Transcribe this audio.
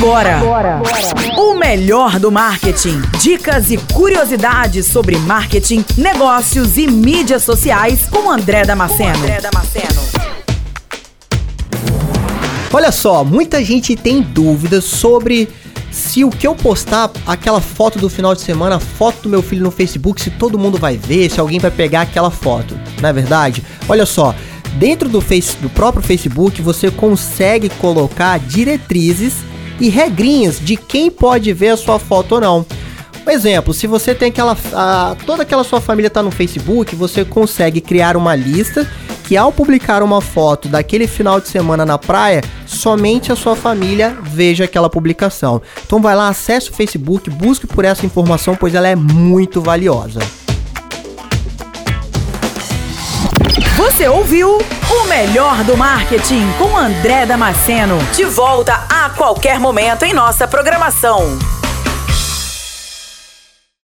Agora, Agora. o melhor do marketing. Dicas e curiosidades sobre marketing, negócios e mídias sociais com André Damasceno. André Damasceno. Olha só, muita gente tem dúvidas sobre se o que eu postar, aquela foto do final de semana, a foto do meu filho no Facebook, se todo mundo vai ver, se alguém vai pegar aquela foto. Não é verdade? Olha só, dentro do, face, do próprio Facebook você consegue colocar diretrizes e regrinhas de quem pode ver a sua foto ou não. Por exemplo, se você tem aquela. A, toda aquela sua família está no Facebook, você consegue criar uma lista que ao publicar uma foto daquele final de semana na praia, somente a sua família veja aquela publicação. Então vai lá, acesse o Facebook, busque por essa informação, pois ela é muito valiosa. Você ouviu o melhor do marketing com André Damasceno. De volta a qualquer momento em nossa programação.